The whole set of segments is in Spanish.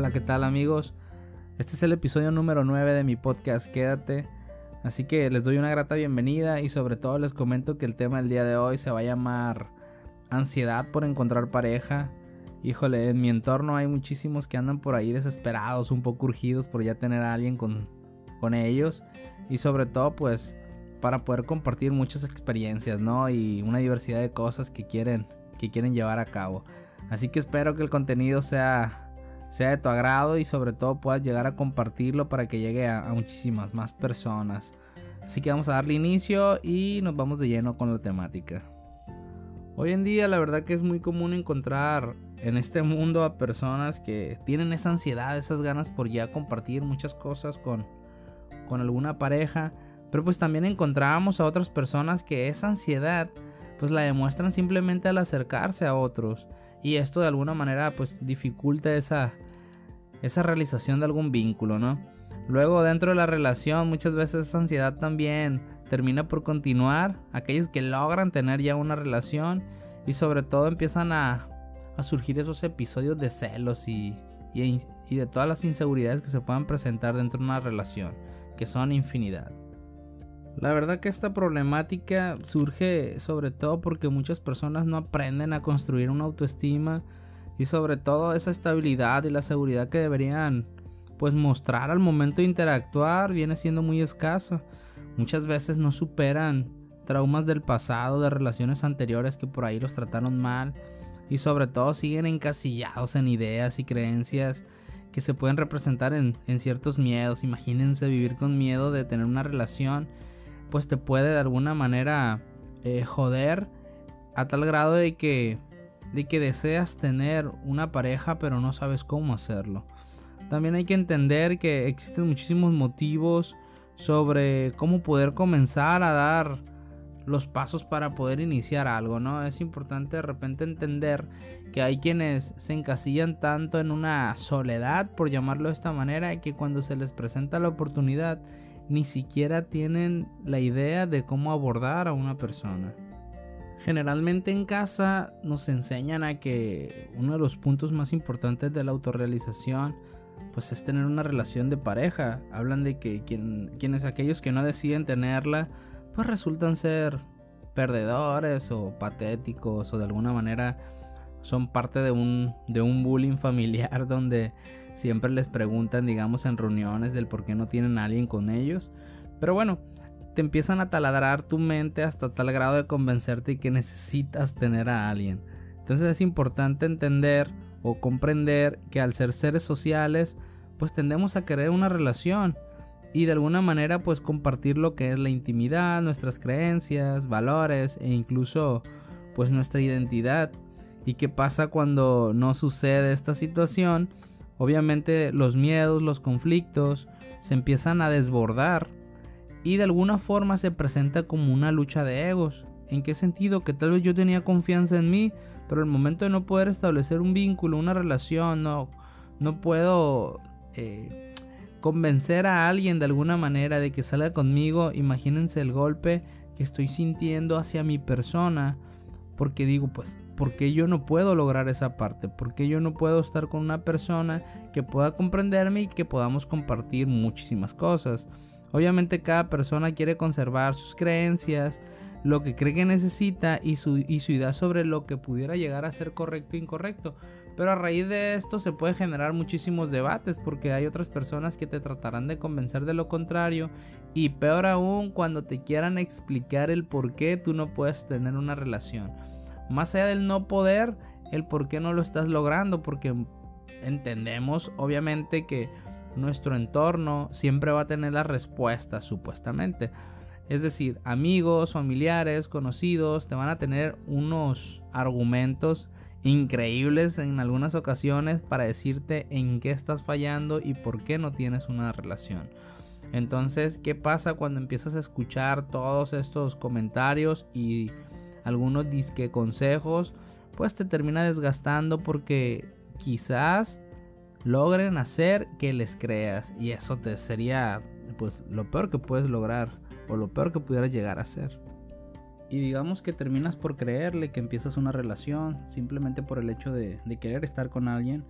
Hola, ¿qué tal amigos? Este es el episodio número 9 de mi podcast Quédate. Así que les doy una grata bienvenida y sobre todo les comento que el tema del día de hoy se va a llamar ansiedad por encontrar pareja. Híjole, en mi entorno hay muchísimos que andan por ahí desesperados, un poco urgidos por ya tener a alguien con, con ellos. Y sobre todo pues para poder compartir muchas experiencias, ¿no? Y una diversidad de cosas que quieren, que quieren llevar a cabo. Así que espero que el contenido sea sea de tu agrado y sobre todo puedas llegar a compartirlo para que llegue a, muchísimas más personas. Así que vamos a darle inicio y nos vamos de lleno con la temática. Hoy en día la verdad que es muy común encontrar en este mundo a personas que tienen esa ansiedad, esas ganas por ya compartir muchas cosas con, con alguna pareja. Pero pues también encontramos a otras personas que esa ansiedad pues la demuestran simplemente al acercarse a otros y esto de alguna manera pues dificulta esa, esa realización de algún vínculo, ¿no? Luego dentro de la relación muchas veces esa ansiedad también termina por continuar, aquellos que logran tener ya una relación y sobre todo empiezan a, a surgir esos episodios de celos y, y, y de todas las inseguridades que se puedan presentar dentro de una relación, que son infinidad. La verdad que esta problemática surge sobre todo porque muchas personas no aprenden a construir una autoestima y sobre todo esa estabilidad y la seguridad que deberían pues mostrar al momento de interactuar viene siendo muy escaso. Muchas veces no superan traumas del pasado, de relaciones anteriores que por ahí los trataron mal y sobre todo siguen encasillados en ideas y creencias que se pueden representar en, en ciertos miedos. Imagínense vivir con miedo de tener una relación pues te puede de alguna manera eh, joder a tal grado de que de que deseas tener una pareja pero no sabes cómo hacerlo. También hay que entender que existen muchísimos motivos sobre cómo poder comenzar a dar los pasos para poder iniciar algo, ¿no? Es importante de repente entender que hay quienes se encasillan tanto en una soledad, por llamarlo de esta manera, que cuando se les presenta la oportunidad ni siquiera tienen la idea de cómo abordar a una persona. Generalmente en casa nos enseñan a que uno de los puntos más importantes de la autorrealización pues es tener una relación de pareja. Hablan de que quienes aquellos que no deciden tenerla pues resultan ser perdedores o patéticos o de alguna manera son parte de un, de un bullying familiar donde siempre les preguntan, digamos, en reuniones del por qué no tienen a alguien con ellos. Pero bueno, te empiezan a taladrar tu mente hasta tal grado de convencerte que necesitas tener a alguien. Entonces es importante entender o comprender que al ser seres sociales, pues tendemos a querer una relación y de alguna manera pues compartir lo que es la intimidad, nuestras creencias, valores e incluso pues nuestra identidad. ¿Y qué pasa cuando no sucede esta situación? Obviamente los miedos, los conflictos se empiezan a desbordar y de alguna forma se presenta como una lucha de egos. ¿En qué sentido? Que tal vez yo tenía confianza en mí, pero el momento de no poder establecer un vínculo, una relación, no, no puedo eh, convencer a alguien de alguna manera de que salga conmigo. Imagínense el golpe que estoy sintiendo hacia mi persona, porque digo, pues ¿por qué yo no puedo lograr esa parte? ¿Por qué yo no puedo estar con una persona que pueda comprenderme y que podamos compartir muchísimas cosas? Obviamente cada persona quiere conservar sus creencias, lo que cree que necesita y su, y su idea sobre lo que pudiera llegar a ser correcto e incorrecto. Pero a raíz de esto se puede generar muchísimos debates porque hay otras personas que te tratarán de convencer de lo contrario y peor aún cuando te quieran explicar el por qué tú no puedes tener una relación. Más allá del no poder, el por qué no lo estás logrando, porque entendemos obviamente que nuestro entorno siempre va a tener la respuesta, supuestamente. Es decir, amigos, familiares, conocidos te van a tener unos argumentos increíbles en algunas ocasiones para decirte en qué estás fallando y por qué no tienes una relación. Entonces, ¿qué pasa cuando empiezas a escuchar todos estos comentarios y algunos disque consejos, pues te termina desgastando porque quizás logren hacer que les creas y eso te sería pues lo peor que puedes lograr o lo peor que pudieras llegar a ser. Y digamos que terminas por creerle que empiezas una relación simplemente por el hecho de, de querer estar con alguien,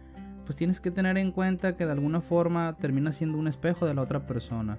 pues tienes que tener en cuenta que de alguna forma termina siendo un espejo de la otra persona.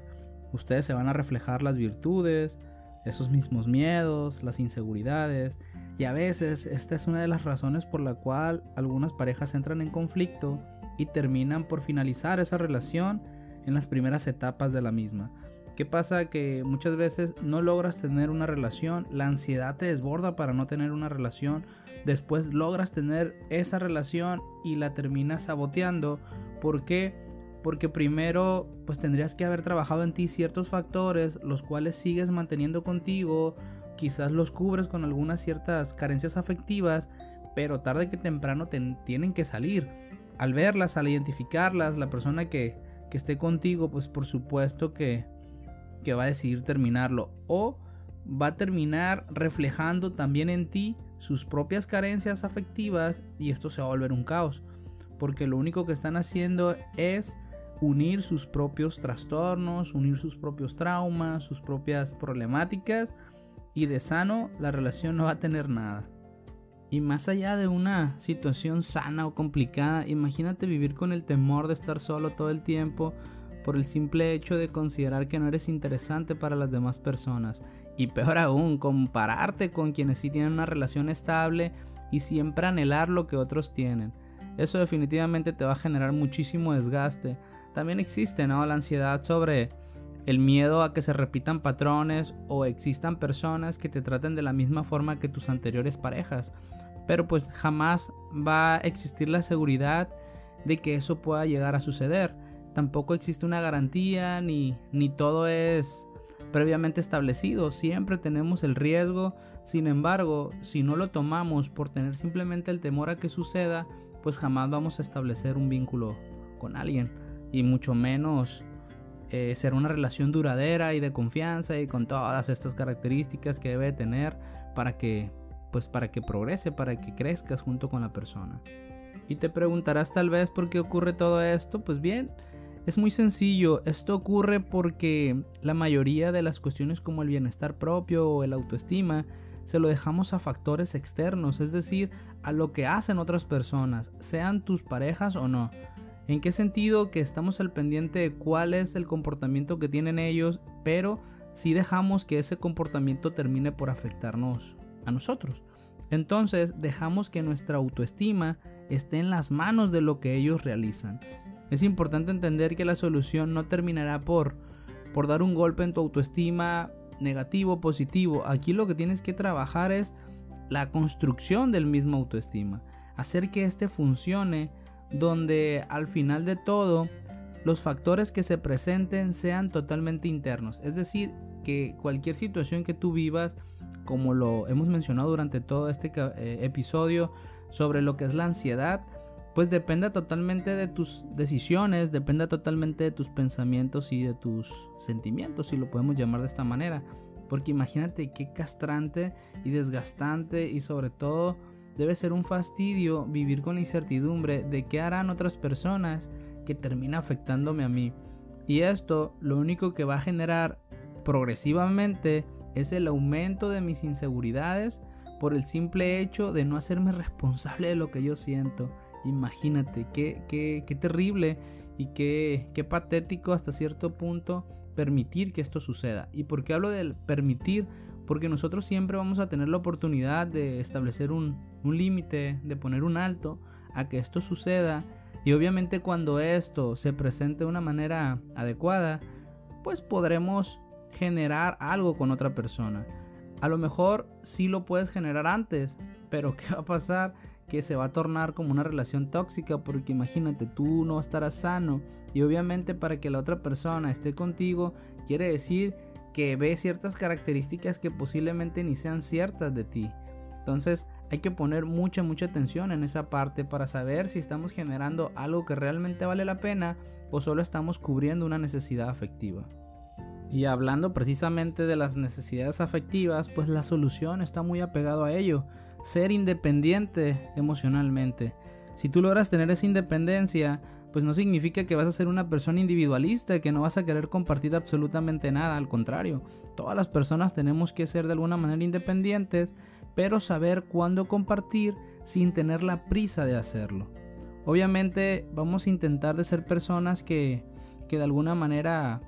Ustedes se van a reflejar las virtudes, esos mismos miedos, las inseguridades, y a veces esta es una de las razones por la cual algunas parejas entran en conflicto y terminan por finalizar esa relación en las primeras etapas de la misma. ¿Qué pasa? Que muchas veces no logras tener una relación, la ansiedad te desborda para no tener una relación, después logras tener esa relación y la terminas saboteando. ¿Por qué? Porque primero pues tendrías que haber trabajado en ti ciertos factores, los cuales sigues manteniendo contigo, quizás los cubres con algunas ciertas carencias afectivas, pero tarde que temprano te tienen que salir. Al verlas, al identificarlas, la persona que, que esté contigo, pues por supuesto que que va a decidir terminarlo o va a terminar reflejando también en ti sus propias carencias afectivas y esto se va a volver un caos porque lo único que están haciendo es unir sus propios trastornos, unir sus propios traumas, sus propias problemáticas y de sano la relación no va a tener nada. Y más allá de una situación sana o complicada, imagínate vivir con el temor de estar solo todo el tiempo, por el simple hecho de considerar que no eres interesante para las demás personas. Y peor aún, compararte con quienes sí tienen una relación estable y siempre anhelar lo que otros tienen. Eso definitivamente te va a generar muchísimo desgaste. También existe ¿no? la ansiedad sobre el miedo a que se repitan patrones o existan personas que te traten de la misma forma que tus anteriores parejas. Pero pues jamás va a existir la seguridad de que eso pueda llegar a suceder tampoco existe una garantía ni, ni todo es previamente establecido. Siempre tenemos el riesgo. Sin embargo, si no lo tomamos por tener simplemente el temor a que suceda, pues jamás vamos a establecer un vínculo con alguien. Y mucho menos eh, ser una relación duradera y de confianza y con todas estas características que debe tener para que pues para que progrese, para que crezcas junto con la persona. Y te preguntarás tal vez por qué ocurre todo esto. Pues bien, es muy sencillo, esto ocurre porque la mayoría de las cuestiones como el bienestar propio o el autoestima se lo dejamos a factores externos, es decir, a lo que hacen otras personas, sean tus parejas o no. ¿En qué sentido que estamos al pendiente de cuál es el comportamiento que tienen ellos, pero si dejamos que ese comportamiento termine por afectarnos a nosotros? Entonces dejamos que nuestra autoestima esté en las manos de lo que ellos realizan. Es importante entender que la solución no terminará por, por dar un golpe en tu autoestima negativo positivo. Aquí lo que tienes que trabajar es la construcción del mismo autoestima. Hacer que éste funcione donde al final de todo los factores que se presenten sean totalmente internos. Es decir, que cualquier situación que tú vivas, como lo hemos mencionado durante todo este eh, episodio sobre lo que es la ansiedad, pues depende totalmente de tus decisiones, depende totalmente de tus pensamientos y de tus sentimientos, si lo podemos llamar de esta manera. Porque imagínate qué castrante y desgastante y sobre todo debe ser un fastidio vivir con la incertidumbre de qué harán otras personas que termina afectándome a mí. Y esto lo único que va a generar progresivamente es el aumento de mis inseguridades por el simple hecho de no hacerme responsable de lo que yo siento Imagínate, qué, qué, qué terrible y qué, qué patético hasta cierto punto permitir que esto suceda. ¿Y por qué hablo del permitir? Porque nosotros siempre vamos a tener la oportunidad de establecer un, un límite, de poner un alto a que esto suceda. Y obviamente cuando esto se presente de una manera adecuada, pues podremos generar algo con otra persona. A lo mejor sí lo puedes generar antes, pero ¿qué va a pasar? que se va a tornar como una relación tóxica porque imagínate, tú no estarás sano y obviamente para que la otra persona esté contigo quiere decir que ve ciertas características que posiblemente ni sean ciertas de ti. Entonces hay que poner mucha, mucha atención en esa parte para saber si estamos generando algo que realmente vale la pena o solo estamos cubriendo una necesidad afectiva. Y hablando precisamente de las necesidades afectivas, pues la solución está muy apegado a ello ser independiente emocionalmente. Si tú logras tener esa independencia, pues no significa que vas a ser una persona individualista, que no vas a querer compartir absolutamente nada, al contrario, todas las personas tenemos que ser de alguna manera independientes, pero saber cuándo compartir sin tener la prisa de hacerlo. Obviamente vamos a intentar de ser personas que, que de alguna manera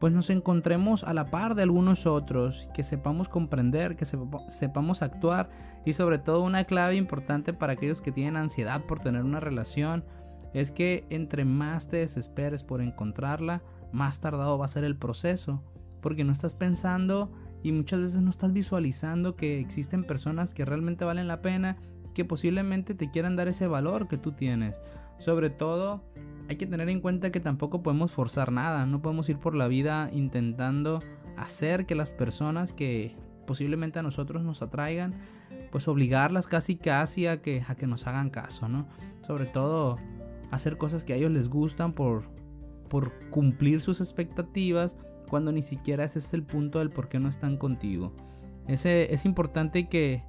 pues nos encontremos a la par de algunos otros, que sepamos comprender, que sepamos actuar y sobre todo una clave importante para aquellos que tienen ansiedad por tener una relación es que entre más te desesperes por encontrarla, más tardado va a ser el proceso, porque no estás pensando y muchas veces no estás visualizando que existen personas que realmente valen la pena, que posiblemente te quieran dar ese valor que tú tienes. Sobre todo, hay que tener en cuenta que tampoco podemos forzar nada, no podemos ir por la vida intentando hacer que las personas que posiblemente a nosotros nos atraigan, pues obligarlas casi casi a que, a que nos hagan caso, ¿no? Sobre todo hacer cosas que a ellos les gustan por, por cumplir sus expectativas cuando ni siquiera ese es el punto del por qué no están contigo. Ese, es importante que,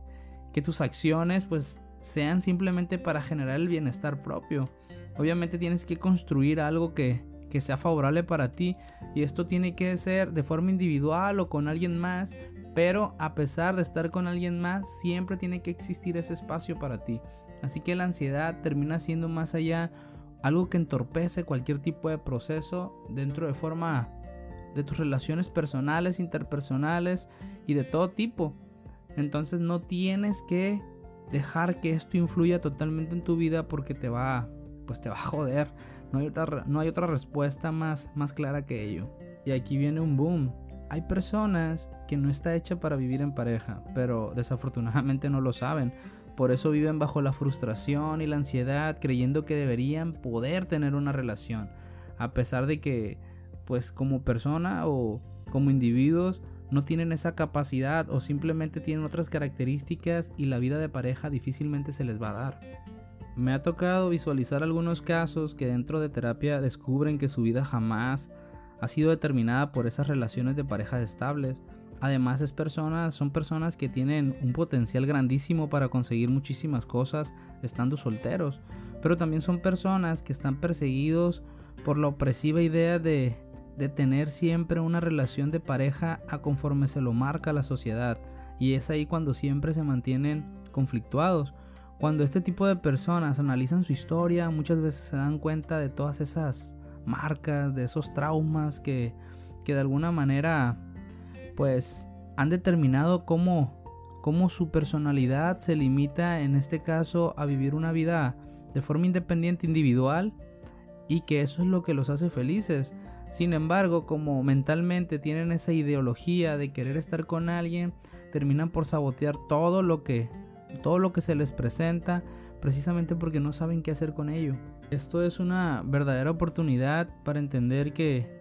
que tus acciones pues sean simplemente para generar el bienestar propio. Obviamente tienes que construir algo que, que sea favorable para ti y esto tiene que ser de forma individual o con alguien más, pero a pesar de estar con alguien más, siempre tiene que existir ese espacio para ti. Así que la ansiedad termina siendo más allá algo que entorpece cualquier tipo de proceso dentro de forma de tus relaciones personales, interpersonales y de todo tipo. Entonces no tienes que dejar que esto influya totalmente en tu vida porque te va, pues te va a joder. No hay otra, no hay otra respuesta más, más clara que ello. Y aquí viene un boom. Hay personas que no está hecha para vivir en pareja, pero desafortunadamente no lo saben. Por eso viven bajo la frustración y la ansiedad, creyendo que deberían poder tener una relación, a pesar de que, pues como persona o como individuos, no tienen esa capacidad o simplemente tienen otras características y la vida de pareja difícilmente se les va a dar. Me ha tocado visualizar algunos casos que dentro de terapia descubren que su vida jamás ha sido determinada por esas relaciones de pareja estables, Además es personas, son personas que tienen un potencial grandísimo para conseguir muchísimas cosas estando solteros, pero también son personas que están perseguidos por la opresiva idea de, de tener siempre una relación de pareja a conforme se lo marca la sociedad, y es ahí cuando siempre se mantienen conflictuados. Cuando este tipo de personas analizan su historia, muchas veces se dan cuenta de todas esas marcas, de esos traumas que, que de alguna manera pues han determinado cómo, cómo su personalidad se limita en este caso a vivir una vida de forma independiente, individual, y que eso es lo que los hace felices. Sin embargo, como mentalmente tienen esa ideología de querer estar con alguien, terminan por sabotear todo lo que todo lo que se les presenta precisamente porque no saben qué hacer con ello. Esto es una verdadera oportunidad para entender que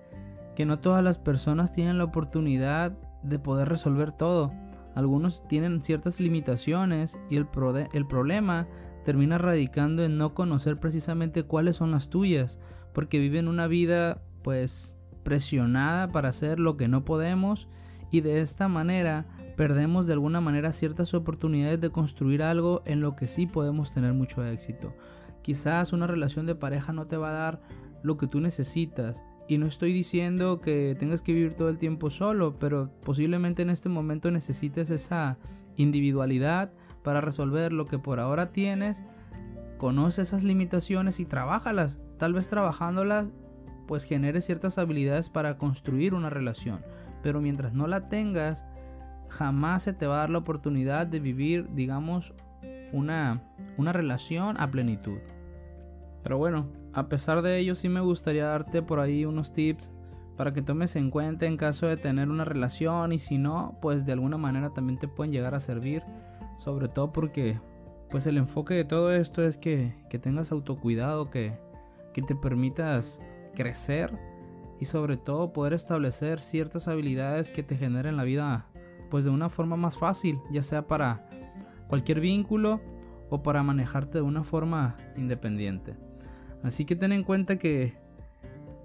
que no todas las personas tienen la oportunidad de poder resolver todo. Algunos tienen ciertas limitaciones y el, el problema termina radicando en no conocer precisamente cuáles son las tuyas, porque viven una vida pues presionada para hacer lo que no podemos y de esta manera perdemos de alguna manera ciertas oportunidades de construir algo en lo que sí podemos tener mucho éxito. Quizás una relación de pareja no te va a dar lo que tú necesitas, y no estoy diciendo que tengas que vivir todo el tiempo solo, pero posiblemente en este momento necesites esa individualidad para resolver lo que por ahora tienes. Conoce esas limitaciones y trabajalas. Tal vez trabajándolas pues genere ciertas habilidades para construir una relación. Pero mientras no la tengas, jamás se te va a dar la oportunidad de vivir, digamos, una, una relación a plenitud. Pero bueno, a pesar de ello sí me gustaría darte por ahí unos tips para que tomes en cuenta en caso de tener una relación y si no, pues de alguna manera también te pueden llegar a servir, sobre todo porque pues el enfoque de todo esto es que, tengas autocuidado, que, que te permitas crecer y sobre todo poder establecer ciertas habilidades que te generen la vida pues de una forma más fácil, ya sea para cualquier vínculo o para manejarte de una forma independiente. Así que ten en cuenta que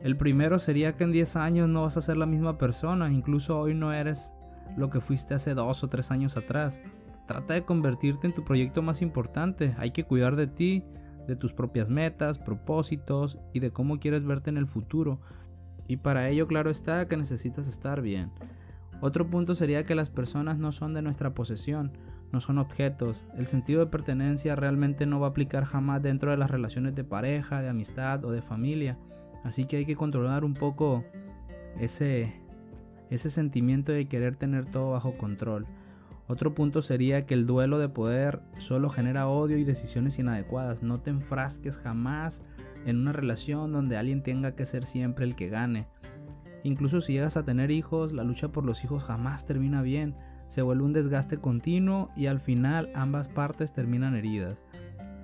el primero sería que en 10 años no vas a ser la misma persona, incluso hoy no eres lo que fuiste hace 2 o 3 años atrás. Trata de convertirte en tu proyecto más importante, hay que cuidar de ti, de tus propias metas, propósitos y de cómo quieres verte en el futuro. Y para ello claro está que necesitas estar bien. Otro punto sería que las personas no son de nuestra posesión, no son objetos. El sentido de pertenencia realmente no va a aplicar jamás dentro de las relaciones de pareja, de amistad o de familia. Así que hay que controlar un poco ese, ese sentimiento de querer tener todo bajo control. Otro punto sería que el duelo de poder solo genera odio y decisiones inadecuadas. No te enfrasques jamás en una relación donde alguien tenga que ser siempre el que gane. Incluso si llegas a tener hijos, la lucha por los hijos jamás termina bien. Se vuelve un desgaste continuo y al final ambas partes terminan heridas.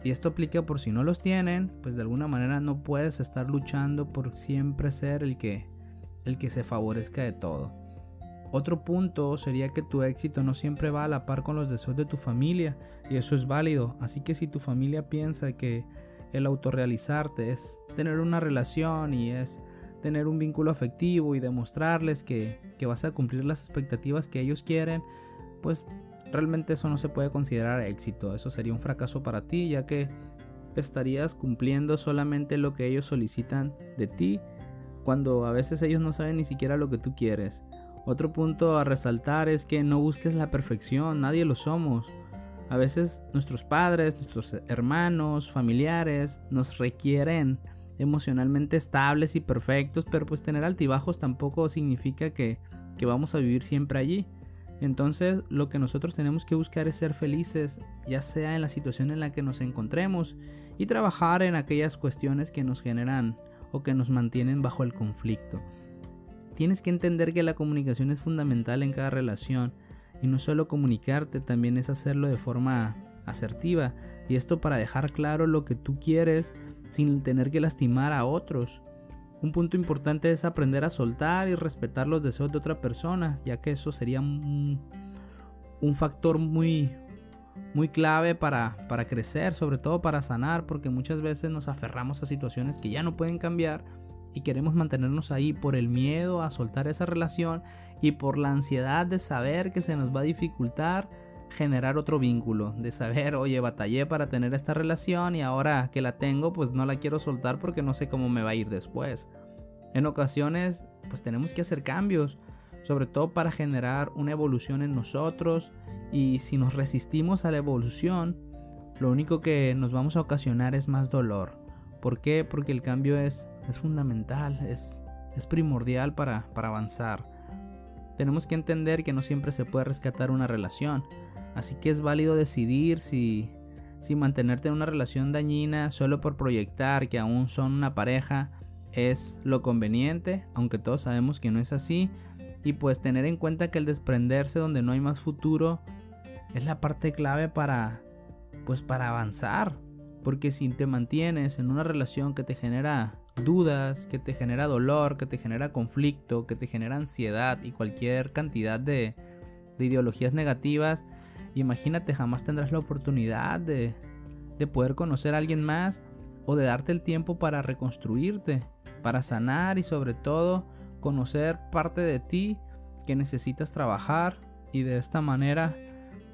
Y esto aplica por si no los tienen, pues de alguna manera no puedes estar luchando por siempre ser el que el que se favorezca de todo. Otro punto sería que tu éxito no siempre va a la par con los deseos de tu familia y eso es válido. Así que si tu familia piensa que el autorrealizarte es tener una relación y es tener un vínculo afectivo y demostrarles que, que vas a cumplir las expectativas que ellos quieren, pues realmente eso no se puede considerar éxito. Eso sería un fracaso para ti ya que estarías cumpliendo solamente lo que ellos solicitan de ti cuando a veces ellos no saben ni siquiera lo que tú quieres. Otro punto a resaltar es que no busques la perfección, nadie lo somos. A veces nuestros padres, nuestros hermanos, familiares nos requieren emocionalmente estables y perfectos, pero pues tener altibajos tampoco significa que, que vamos a vivir siempre allí. Entonces lo que nosotros tenemos que buscar es ser felices, ya sea en la situación en la que nos encontremos, y trabajar en aquellas cuestiones que nos generan o que nos mantienen bajo el conflicto. Tienes que entender que la comunicación es fundamental en cada relación y no solo comunicarte, también es hacerlo de forma asertiva y esto para dejar claro lo que tú quieres sin tener que lastimar a otros. Un punto importante es aprender a soltar y respetar los deseos de otra persona, ya que eso sería un, factor muy, muy clave para, para crecer, sobre todo para sanar, porque muchas veces nos aferramos a situaciones que ya no pueden cambiar y queremos mantenernos ahí por el miedo a soltar esa relación y por la ansiedad de saber que se nos va a dificultar generar otro vínculo, de saber, oye, batallé para tener esta relación y ahora que la tengo, pues no la quiero soltar porque no sé cómo me va a ir después. En ocasiones, pues tenemos que hacer cambios, sobre todo para generar una evolución en nosotros y si nos resistimos a la evolución, lo único que nos vamos a ocasionar es más dolor. ¿Por qué? Porque el cambio es es fundamental, es, es primordial para, para avanzar. Tenemos que entender que no siempre se puede rescatar una relación, así que es válido decidir si, si mantenerte en una relación dañina solo por proyectar que aún son una pareja es lo conveniente, aunque todos sabemos que no es así, y pues tener en cuenta que el desprenderse donde no hay más futuro es la parte clave para pues para avanzar, porque si te mantienes en una relación que te genera dudas, que te genera dolor, que te genera conflicto, que te genera ansiedad y cualquier cantidad de, ideologías negativas, imagínate jamás tendrás la oportunidad de, de poder conocer a alguien más o de darte el tiempo para reconstruirte, para sanar y sobre todo conocer parte de ti que necesitas trabajar y de esta manera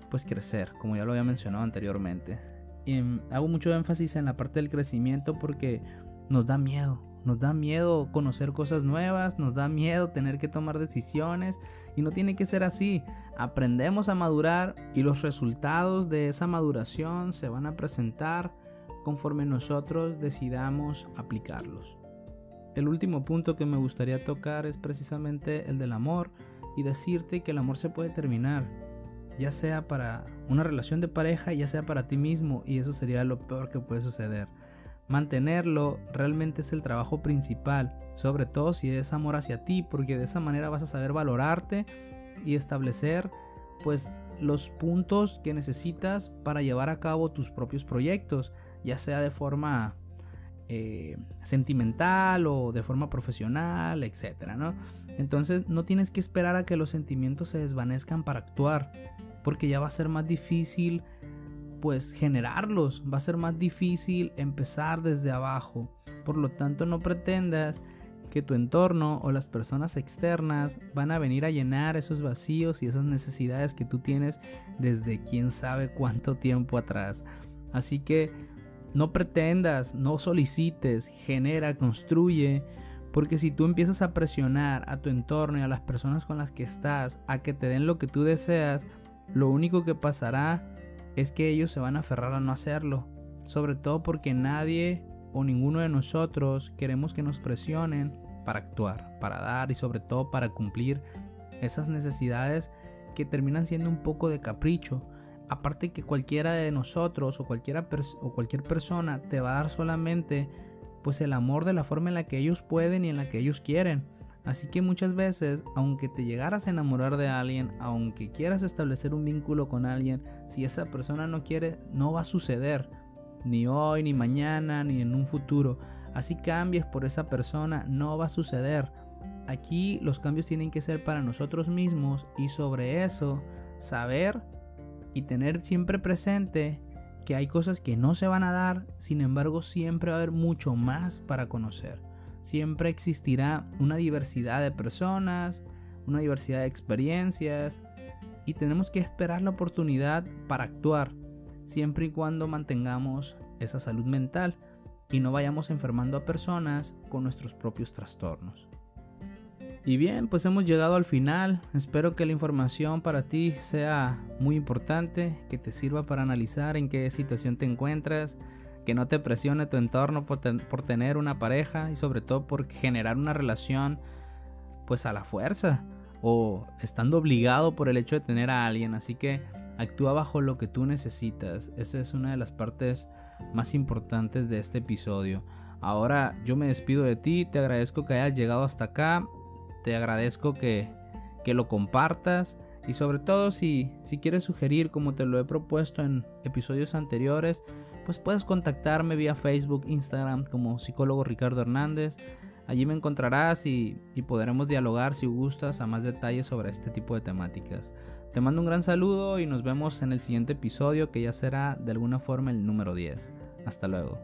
pues crecer, como ya lo había mencionado anteriormente. Y hago mucho énfasis en la parte del crecimiento porque nos da miedo. Nos da miedo conocer cosas nuevas, nos da miedo tener que tomar decisiones y no tiene que ser así. Aprendemos a madurar y los resultados de esa maduración se van a presentar conforme nosotros decidamos aplicarlos. El último punto que me gustaría tocar es precisamente el del amor y decirte que el amor se puede terminar, ya sea para una relación de pareja, ya sea para ti mismo y eso sería lo peor que puede suceder. Mantenerlo realmente es el trabajo principal, sobre todo si es amor hacia ti, porque de esa manera vas a saber valorarte y establecer pues los puntos que necesitas para llevar a cabo tus propios proyectos, ya sea de forma eh, sentimental o de forma profesional, etcétera. Entonces no tienes que esperar a que los sentimientos se desvanezcan para actuar, porque ya va a ser más difícil pues generarlos. Va a ser más difícil empezar desde abajo. Por lo tanto, no pretendas que tu entorno o las personas externas van a venir a llenar esos vacíos y esas necesidades que tú tienes desde quién sabe cuánto tiempo atrás. Así que no pretendas, no solicites, genera, construye, porque si tú empiezas a presionar a tu entorno y a las personas con las que estás a que te den lo que tú deseas, lo único que pasará es que ellos se van a aferrar a no hacerlo, sobre todo porque nadie o ninguno de nosotros queremos que nos presionen para actuar, para dar y sobre todo para cumplir esas necesidades que terminan siendo un poco de capricho. Aparte que cualquiera de nosotros o, cualquiera o cualquier persona te va a dar solamente pues el amor de la forma en la que ellos pueden y en la que ellos quieren. Así que muchas veces, aunque te llegaras a enamorar de alguien, aunque quieras establecer un vínculo con alguien, si esa persona no quiere, no va a suceder. Ni hoy, ni mañana, ni en un futuro. Así cambies por esa persona, no va a suceder. Aquí los cambios tienen que ser para nosotros mismos y sobre eso saber y tener siempre presente que hay cosas que no se van a dar, sin embargo siempre va a haber mucho más para conocer. Siempre existirá una diversidad de personas, una diversidad de experiencias y tenemos que esperar la oportunidad para actuar, siempre y cuando mantengamos esa salud mental y no vayamos enfermando a personas con nuestros propios trastornos. Y bien, pues hemos llegado al final. Espero que la información para ti sea muy importante, que te sirva para analizar en qué situación te encuentras, que no te presione tu entorno por, tener una pareja y sobre todo por generar una relación pues a la fuerza o estando obligado por el hecho de tener a alguien. Así que actúa bajo lo que tú necesitas. Esa es una de las partes más importantes de este episodio. Ahora yo me despido de ti, te agradezco que hayas llegado hasta acá, te agradezco que, que lo compartas y sobre todo si, si quieres sugerir como te lo he propuesto en episodios anteriores, pues puedes contactarme vía Facebook, Instagram como psicólogo Ricardo Hernández. Allí me encontrarás y, y podremos dialogar si gustas a más detalles sobre este tipo de temáticas. Te mando un gran saludo y nos vemos en el siguiente episodio que ya será de alguna forma el número 10. Hasta luego.